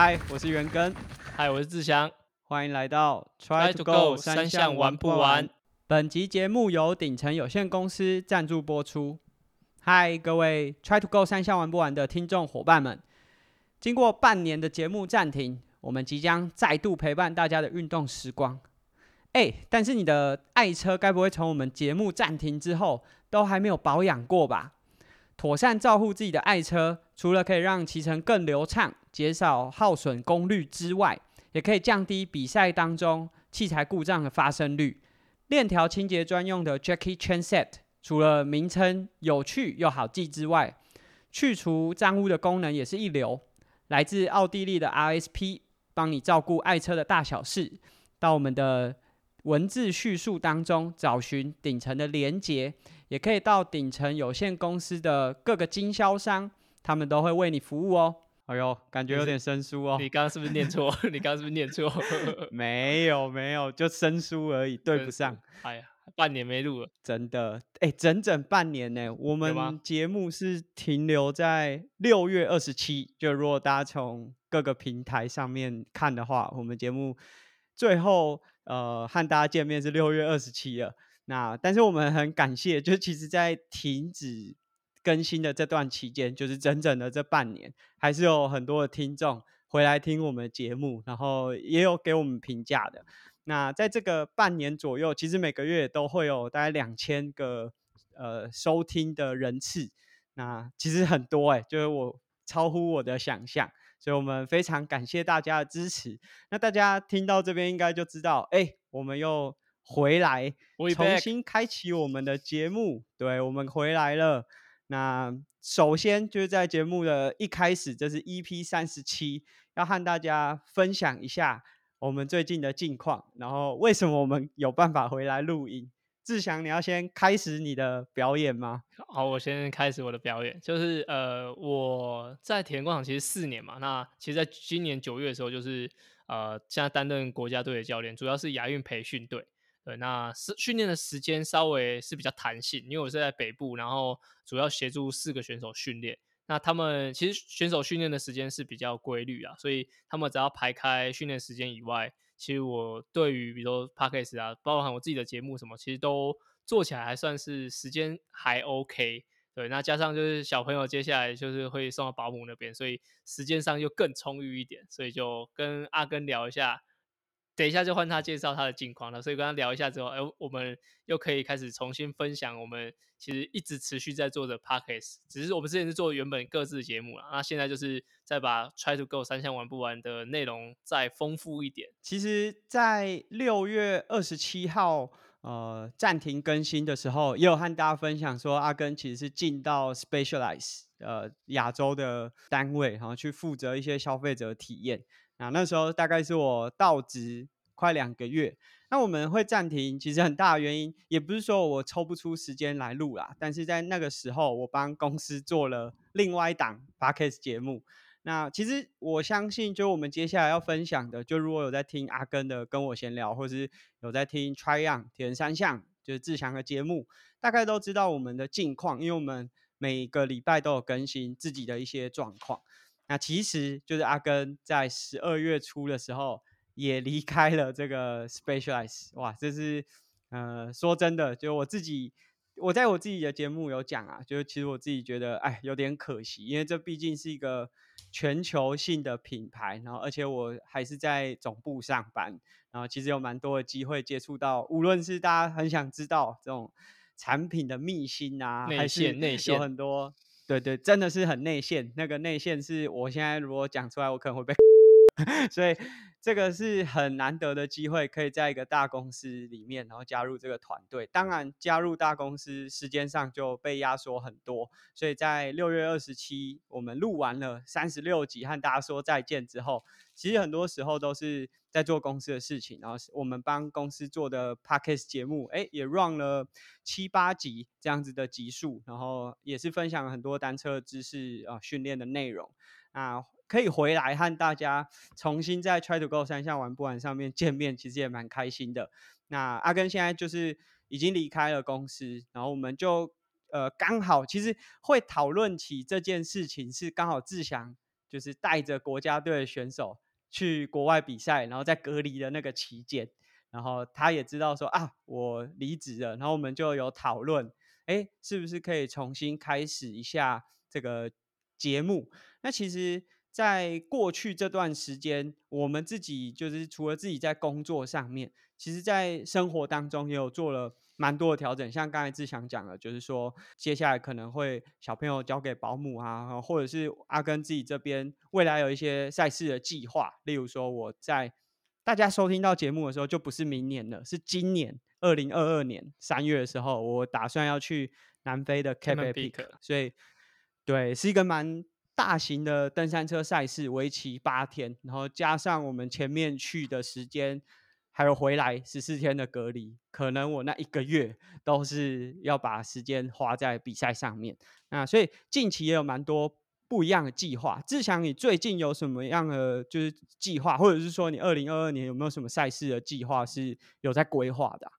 嗨，我是元根，嗨，我是志祥，欢迎来到 Try to Go 三项玩不完。本集节目由鼎城有限公司赞助播出。嗨，各位 Try to Go 三项玩不完的听众伙伴们，经过半年的节目暂停，我们即将再度陪伴大家的运动时光。哎，但是你的爱车该不会从我们节目暂停之后都还没有保养过吧？妥善照顾自己的爱车，除了可以让骑乘更流畅、减少耗损功率之外，也可以降低比赛当中器材故障的发生率。链条清洁专用的 Jackie Chain Set，除了名称有趣又好记之外，去除脏污的功能也是一流。来自奥地利的 RSP，帮你照顾爱车的大小事。到我们的文字叙述当中找寻顶层的连接。也可以到顶层有限公司的各个经销商，他们都会为你服务哦。哎呦，感觉有点生疏哦。你刚刚是不是念错？你刚刚是不是念错？没有没有，就生疏而已，对不上。哎呀，半年没录了，真的。哎，整整半年呢。我们节目是停留在六月二十七。就如果大家从各个平台上面看的话，我们节目最后呃和大家见面是六月二十七了。那但是我们很感谢，就其实，在停止更新的这段期间，就是整整的这半年，还是有很多的听众回来听我们的节目，然后也有给我们评价的。那在这个半年左右，其实每个月都会有大概两千个呃收听的人次，那其实很多哎，就是我超乎我的想象，所以我们非常感谢大家的支持。那大家听到这边应该就知道，哎，我们又。回来，重新开启我们的节目。对，我们回来了。那首先就是在节目的一开始，这是 EP 三十七，要和大家分享一下我们最近的近况，然后为什么我们有办法回来录音。志祥，你要先开始你的表演吗？好，我先开始我的表演。就是呃，我在田工厂其实四年嘛，那其实在今年九月的时候，就是呃，现在担任国家队的教练，主要是亚运培训队。对，那是训练的时间稍微是比较弹性，因为我是在北部，然后主要协助四个选手训练。那他们其实选手训练的时间是比较规律啊，所以他们只要排开训练时间以外，其实我对于比如说 p a c k a g e 啊，包含我自己的节目什么，其实都做起来还算是时间还 OK。对，那加上就是小朋友接下来就是会送到保姆那边，所以时间上又更充裕一点，所以就跟阿根聊一下。等一下就换他介绍他的近况了，所以跟他聊一下之后，哎，我们又可以开始重新分享我们其实一直持续在做的 podcast，只是我们之前是做原本各自的节目了，那现在就是再把 try to go 三项玩不完的内容再丰富一点。其实，在六月二十七号呃暂停更新的时候，也有和大家分享说，阿根其实是进到 specialize 呃亚洲的单位，然后去负责一些消费者体验。那那时候大概是我到职快两个月，那我们会暂停，其实很大的原因也不是说我抽不出时间来录啦，但是在那个时候我帮公司做了另外一档 podcast 节目。那其实我相信，就我们接下来要分享的，就如果有在听阿根的跟我闲聊，或是有在听 Try On 铁人三项，就是志强的节目，大概都知道我们的近况，因为我们每个礼拜都有更新自己的一些状况。那其实就是阿根在十二月初的时候也离开了这个 Specialize，哇，这是呃说真的，就我自己我在我自己的节目有讲啊，就是其实我自己觉得哎有点可惜，因为这毕竟是一个全球性的品牌，然后而且我还是在总部上班，然后其实有蛮多的机会接触到，无论是大家很想知道这种产品的秘辛啊，还是内线有很多。对对，真的是很内线。那个内线是我现在如果讲出来，我可能会被。所以这个是很难得的机会，可以在一个大公司里面，然后加入这个团队。当然，加入大公司时间上就被压缩很多。所以在六月二十七，我们录完了三十六集，和大家说再见之后，其实很多时候都是在做公司的事情。然后我们帮公司做的 podcast 节目，哎，也 run 了七八集这样子的集数，然后也是分享很多单车知识啊，训练的内容啊。可以回来和大家重新在 Try to Go 三项玩不玩上面见面，其实也蛮开心的。那阿根现在就是已经离开了公司，然后我们就呃刚好其实会讨论起这件事情，是刚好志祥就是带着国家队的选手去国外比赛，然后在隔离的那个期间，然后他也知道说啊，我离职了，然后我们就有讨论，哎，是不是可以重新开始一下这个节目？那其实。在过去这段时间，我们自己就是除了自己在工作上面，其实在生活当中也有做了蛮多的调整。像刚才志祥讲的，就是说接下来可能会小朋友交给保姆啊，或者是阿根自己这边未来有一些赛事的计划。例如说，我在大家收听到节目的时候，就不是明年了，是今年二零二二年三月的时候，我打算要去南非的 Cape Epic，所以对，是一个蛮。大型的登山车赛事为期八天，然后加上我们前面去的时间，还有回来十四天的隔离，可能我那一个月都是要把时间花在比赛上面。那所以近期也有蛮多不一样的计划。志强，你最近有什么样的就是计划，或者是说你二零二二年有没有什么赛事的计划是有在规划的？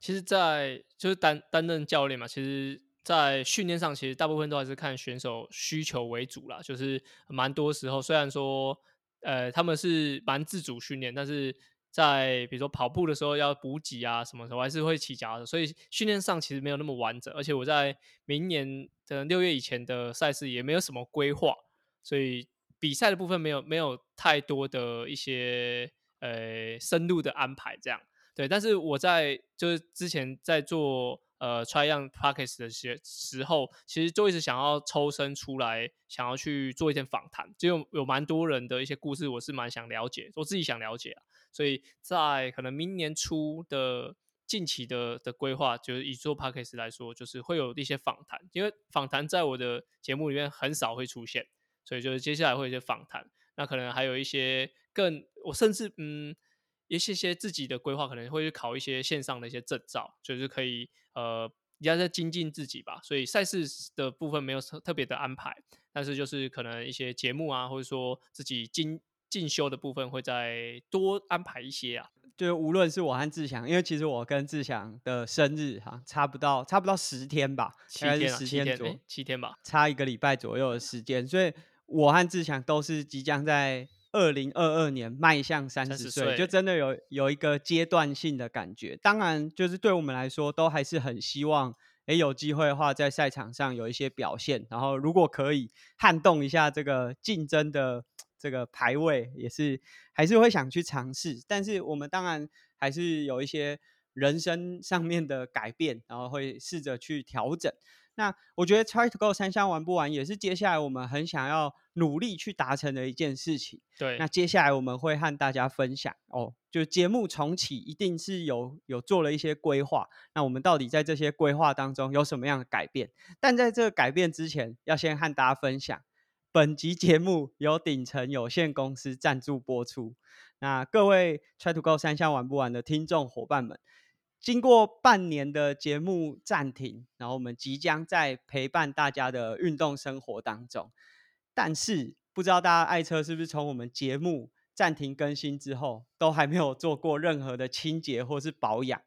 其实，在就是担担任教练嘛，其实。在训练上，其实大部分都还是看选手需求为主啦。就是蛮多时候，虽然说，呃，他们是蛮自主训练，但是在比如说跑步的时候要补给啊，什么时候还是会起夹的，所以训练上其实没有那么完整。而且我在明年的六月以前的赛事也没有什么规划，所以比赛的部分没有没有太多的一些呃深入的安排。这样对，但是我在就是之前在做。呃，try on pockets 的些时候，其实就一直想要抽身出来，想要去做一点访谈，就有有蛮多人的一些故事，我是蛮想了解，我自己想了解啊。所以在可能明年初的近期的的规划，就是以做 pockets 来说，就是会有一些访谈，因为访谈在我的节目里面很少会出现，所以就是接下来会有一些访谈，那可能还有一些更，我甚至嗯。一些些自己的规划可能会去考一些线上的一些证照，就是可以呃，要在精进自己吧。所以赛事的部分没有特别的安排，但是就是可能一些节目啊，或者说自己进进修的部分会再多安排一些啊。就无论是我和志祥，因为其实我跟志祥的生日哈，差不到差不到十天吧，七天十天左七天吧，差一个礼拜左右的时间，所以我和志祥都是即将在。二零二二年迈向三十岁，就真的有有一个阶段性的感觉。当然，就是对我们来说，都还是很希望，诶，有机会的话，在赛场上有一些表现。然后，如果可以撼动一下这个竞争的这个排位，也是还是会想去尝试。但是，我们当然还是有一些人生上面的改变，然后会试着去调整。那我觉得 try to go 三项玩不完，也是接下来我们很想要努力去达成的一件事情。对，那接下来我们会和大家分享哦，就节目重启一定是有有做了一些规划。那我们到底在这些规划当中有什么样的改变？但在这个改变之前，要先和大家分享，本集节目由鼎成有限公司赞助播出。那各位 try to go 三项玩不完的听众伙伴们。经过半年的节目暂停，然后我们即将在陪伴大家的运动生活当中。但是不知道大家爱车是不是从我们节目暂停更新之后，都还没有做过任何的清洁或是保养，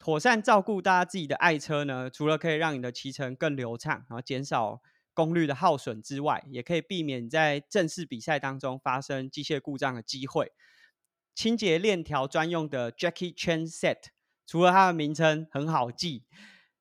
妥善照顾大家自己的爱车呢？除了可以让你的骑乘更流畅，然后减少功率的耗损之外，也可以避免在正式比赛当中发生机械故障的机会。清洁链条专用的 Jackie Chain Set。除了它的名称很好记，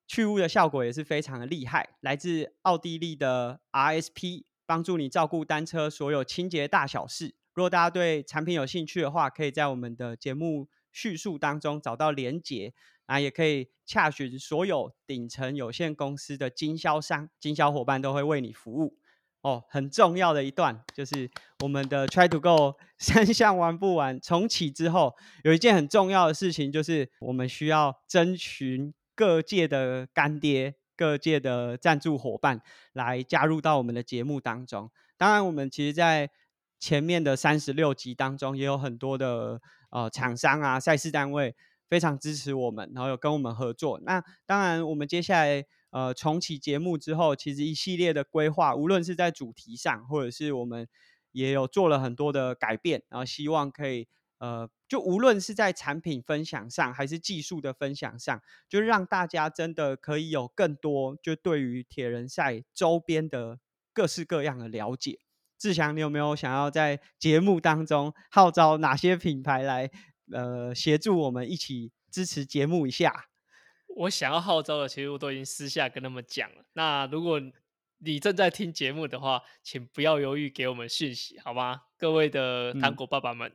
去污的效果也是非常的厉害。来自奥地利的 RSP，帮助你照顾单车所有清洁大小事。如果大家对产品有兴趣的话，可以在我们的节目叙述当中找到连结，啊，也可以洽询所有鼎成有限公司的经销商，经销伙伴都会为你服务。哦，很重要的一段就是我们的 Try to Go 三项玩不完重启之后，有一件很重要的事情，就是我们需要征询各界的干爹、各界的赞助伙伴来加入到我们的节目当中。当然，我们其实在前面的三十六集当中，也有很多的呃厂商啊、赛事单位非常支持我们，然后有跟我们合作。那当然，我们接下来。呃，重启节目之后，其实一系列的规划，无论是在主题上，或者是我们也有做了很多的改变，然后希望可以，呃，就无论是在产品分享上，还是技术的分享上，就让大家真的可以有更多，就对于铁人赛周边的各式各样的了解。志祥，你有没有想要在节目当中号召哪些品牌来呃协助我们一起支持节目一下？我想要号召的，其实我都已经私下跟他们讲了。那如果你正在听节目的话，请不要犹豫给我们讯息，好吗？各位的糖果爸爸们，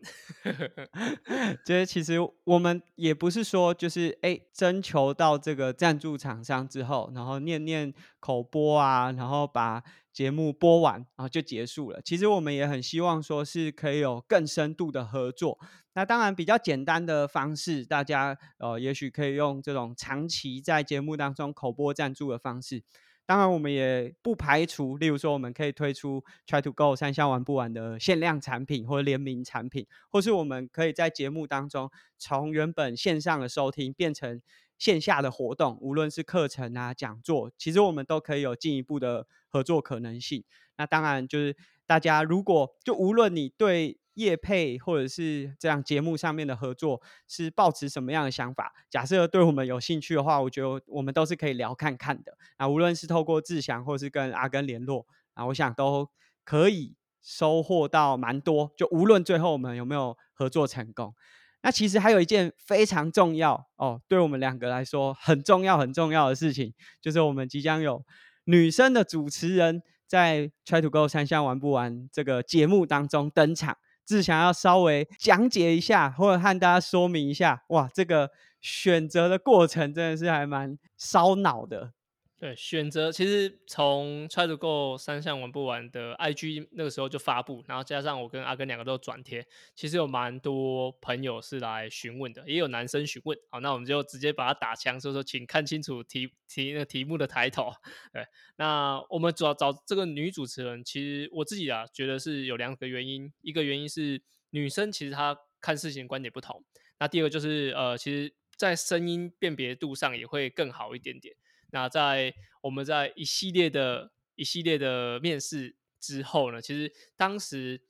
这 些 其实我们也不是说就是哎征求到这个赞助厂商之后，然后念念口播啊，然后把节目播完，然后就结束了。其实我们也很希望说是可以有更深度的合作。那当然比较简单的方式，大家呃也许可以用这种长期在节目当中口播赞助的方式。当然，我们也不排除，例如说，我们可以推出 Try to Go 三项玩不完的限量产品或联名产品，或是我们可以在节目当中从原本线上的收听变成线下的活动，无论是课程啊、讲座，其实我们都可以有进一步的合作可能性。那当然就是大家如果就无论你对业配或者是这样节目上面的合作是抱持什么样的想法？假设对我们有兴趣的话，我觉得我们都是可以聊看看的。啊，无论是透过志祥或是跟阿根联络啊，我想都可以收获到蛮多。就无论最后我们有没有合作成功，那其实还有一件非常重要哦，对我们两个来说很重要很重要的事情，就是我们即将有女生的主持人在 Try to Go 三项玩不完这个节目当中登场。只想要稍微讲解一下，或者和大家说明一下，哇，这个选择的过程真的是还蛮烧脑的。对，选择其实从 Try to Go 三项玩不完的 IG 那个时候就发布，然后加上我跟阿根两个都转贴，其实有蛮多朋友是来询问的，也有男生询问。好，那我们就直接把它打枪，说说，请看清楚题题那个题目的抬头。对，那我们主要找这个女主持人，其实我自己啊觉得是有两个原因，一个原因是女生其实她看事情观点不同，那第二个就是呃，其实在声音辨别度上也会更好一点点。那在我们在一系列的一系列的面试之后呢，其实当时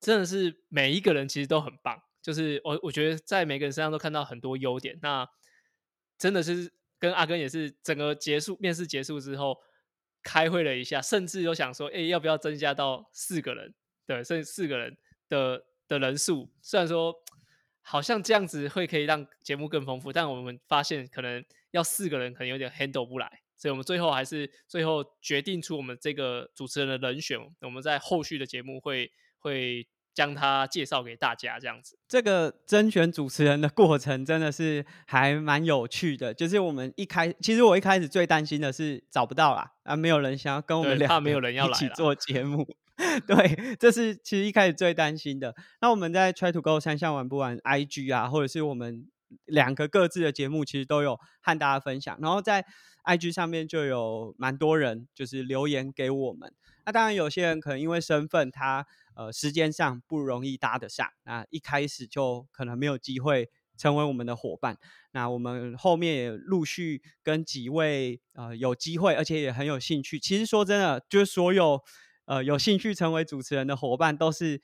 真的是每一个人其实都很棒，就是我我觉得在每个人身上都看到很多优点。那真的是跟阿根也是整个结束面试结束之后开会了一下，甚至有想说，哎，要不要增加到四个人？对，剩四个人的的人数，虽然说好像这样子会可以让节目更丰富，但我们发现可能。要四个人可能有点 handle 不来，所以我们最后还是最后决定出我们这个主持人的人选。我们在后续的节目会会将他介绍给大家，这样子。这个甄选主持人的过程真的是还蛮有趣的。就是我们一开，其实我一开始最担心的是找不到啦，啊，没有人想要跟我们聊没有人要一起做节目。对，这是其实一开始最担心的。那我们在 Try to Go 三项玩不玩 IG 啊，或者是我们。两个各自的节目其实都有和大家分享，然后在 IG 上面就有蛮多人就是留言给我们。那当然有些人可能因为身份，他呃时间上不容易搭得上，那一开始就可能没有机会成为我们的伙伴。那我们后面也陆续跟几位呃有机会，而且也很有兴趣。其实说真的，就是所有呃有兴趣成为主持人的伙伴都是。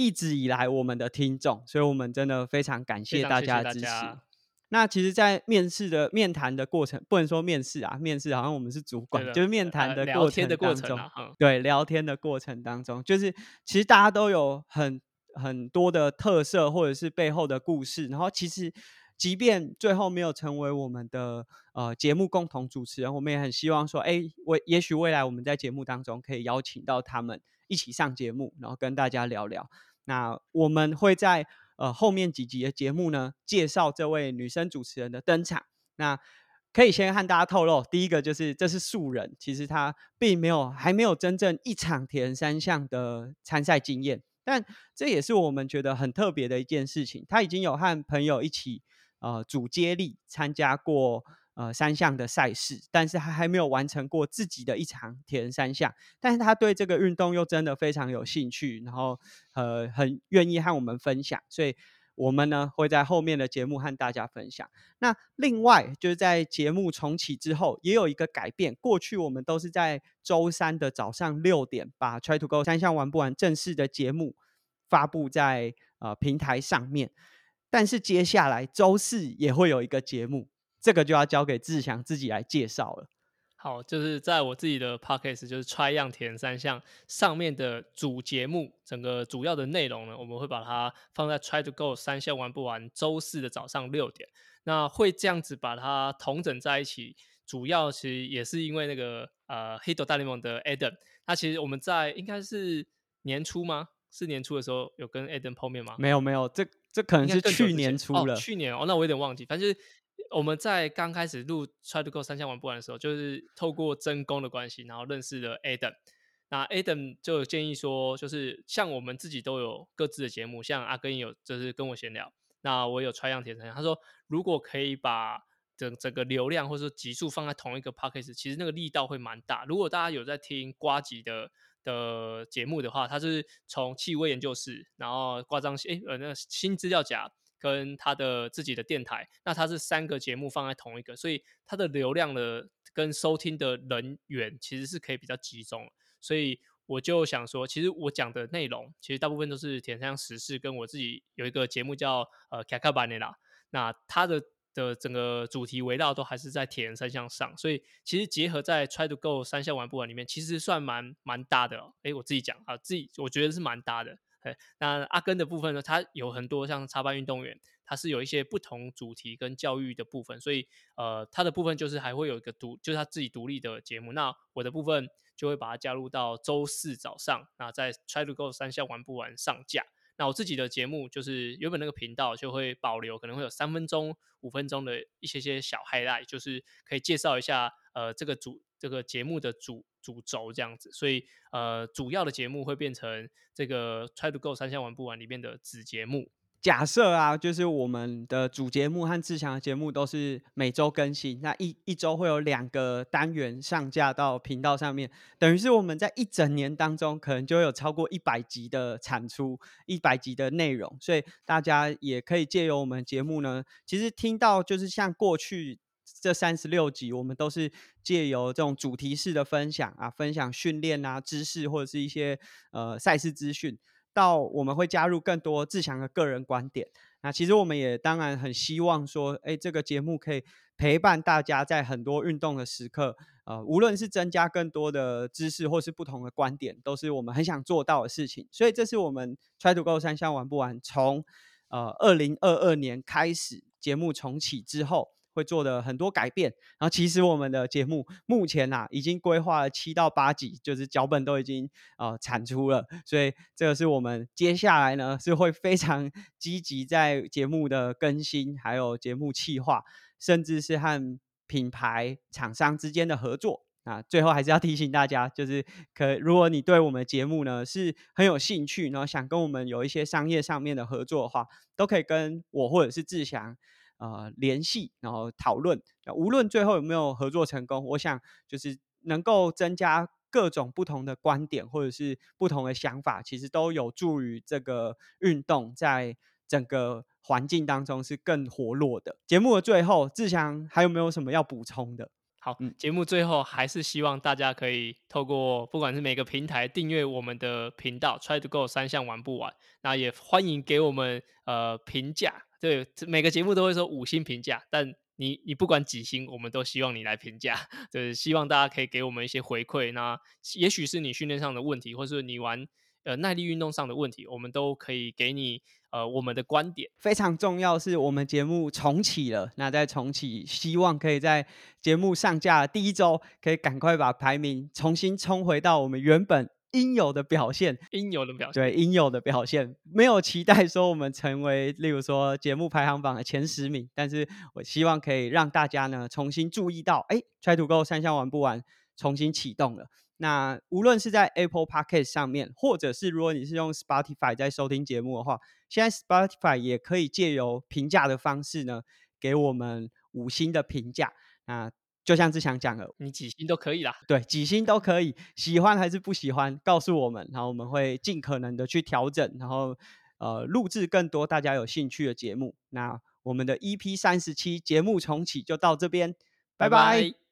一直以来我们的听众，所以我们真的非常感谢大家的支持。那其实，在面试的面谈的过程，不能说面试啊，面试好像我们是主管，就是面谈的过程当中，对聊天的过程当中，就是其实大家都有很很多的特色，或者是背后的故事。然后，其实即便最后没有成为我们的呃节目共同主持人，我们也很希望说，哎，我也许未来我们在节目当中可以邀请到他们一起上节目，然后跟大家聊聊。那我们会在呃后面几集的节目呢，介绍这位女生主持人的登场。那可以先和大家透露，第一个就是这是素人，其实她并没有还没有真正一场铁人三项的参赛经验，但这也是我们觉得很特别的一件事情。她已经有和朋友一起呃组接力参加过。呃，三项的赛事，但是他还没有完成过自己的一场铁人三项，但是他对这个运动又真的非常有兴趣，然后呃很愿意和我们分享，所以我们呢会在后面的节目和大家分享。那另外就是在节目重启之后，也有一个改变，过去我们都是在周三的早上六点把 Try to Go 三项玩不完正式的节目发布在呃平台上面，但是接下来周四也会有一个节目。这个就要交给志祥自己来介绍了。好，就是在我自己的 podcast，就是 try 样填三项上面的主节目，整个主要的内容呢，我们会把它放在 try to go 三项玩不完，周四的早上六点。那会这样子把它统整在一起，主要其实也是因为那个呃黑斗大联盟的 Adam，那其实我们在应该是年初吗？是年初的时候有跟 Adam 碰面吗？没有没有，这这可能是去年初了。去年哦，那我有点忘记，反正。我们在刚开始录《Try to Go 三项玩不完》的时候，就是透过真功的关系，然后认识了 Adam。那 Adam 就建议说，就是像我们自己都有各自的节目，像阿根有就是跟我闲聊，那我有 Try 样铁三他说，如果可以把整整个流量或者说集数放在同一个 p o c k e t 其实那个力道会蛮大。如果大家有在听瓜吉的的节目的话，他是从气味研究室，然后挂张哎呃那新资料夹。跟他的自己的电台，那他是三个节目放在同一个，所以他的流量的跟收听的人员其实是可以比较集中。所以我就想说，其实我讲的内容其实大部分都是铁三项时事，跟我自己有一个节目叫呃卡卡巴内拉，那他的的整个主题围绕都还是在铁人三项上，所以其实结合在 Try to Go 三项玩不完里面，其实算蛮蛮搭的。哎，我自己讲啊，自己我觉得是蛮搭的。对，那阿根的部分呢？它有很多像插班运动员，它是有一些不同主题跟教育的部分，所以呃，它的部分就是还会有一个独，就是他自己独立的节目。那我的部分就会把它加入到周四早上，那在 Try to Go 三项玩不完上架。那我自己的节目就是原本那个频道就会保留，可能会有三分钟、五分钟的一些些小 highlight，就是可以介绍一下呃这个主这个节目的主。主轴这样子，所以呃，主要的节目会变成这个 Try to Go 三项玩不完里面的子节目。假设啊，就是我们的主节目和志强的节目都是每周更新，那一一周会有两个单元上架到频道上面，等于是我们在一整年当中可能就有超过一百集的产出，一百集的内容，所以大家也可以借由我们节目呢，其实听到就是像过去。这三十六集，我们都是借由这种主题式的分享啊，分享训练啊、知识或者是一些呃赛事资讯，到我们会加入更多志强的个人观点。那其实我们也当然很希望说，哎，这个节目可以陪伴大家在很多运动的时刻，呃，无论是增加更多的知识或是不同的观点，都是我们很想做到的事情。所以这是我们 Try to Go 三项玩不完，从呃二零二二年开始节目重启之后。会做的很多改变，然后其实我们的节目目前呐已经规划了七到八集，就是脚本都已经呃产出了，所以这个是我们接下来呢是会非常 积极在节目的更新，还有节目企划，甚至是和品牌厂商之间的合作啊。最后还是要提醒大家，就是可如果你对我们节目呢是很有兴趣，然后想跟我们有一些商业上面的合作的话，都可以跟我或者是志祥。呃，联系然后讨论，无论最后有没有合作成功，我想就是能够增加各种不同的观点或者是不同的想法，其实都有助于这个运动在整个环境当中是更活络的。节目的最后，志祥还有没有什么要补充的？好，节目最后还是希望大家可以透过不管是每个平台订阅我们的频道，Try to Go 三项玩不完，那也欢迎给我们呃评价。对，每个节目都会说五星评价，但你你不管几星，我们都希望你来评价，就是希望大家可以给我们一些回馈。那也许是你训练上的问题，或是你玩呃耐力运动上的问题，我们都可以给你呃我们的观点。非常重要是我们节目重启了，那在重启，希望可以在节目上架第一周，可以赶快把排名重新冲回到我们原本。应有的表现，应有的表现，对，应有的表现，没有期待说我们成为，例如说节目排行榜的前十名，但是我希望可以让大家呢重新注意到，哎，Try to Go 三项玩不完，重新启动了。那无论是在 Apple Podcast 上面，或者是如果你是用 Spotify 在收听节目的话，现在 Spotify 也可以借由评价的方式呢，给我们五星的评价。那就像志强讲的，你几星都可以啦。对，几星都可以，喜欢还是不喜欢，告诉我们，然后我们会尽可能的去调整，然后呃录制更多大家有兴趣的节目。那我们的 EP 三十七节目重启就到这边，拜拜。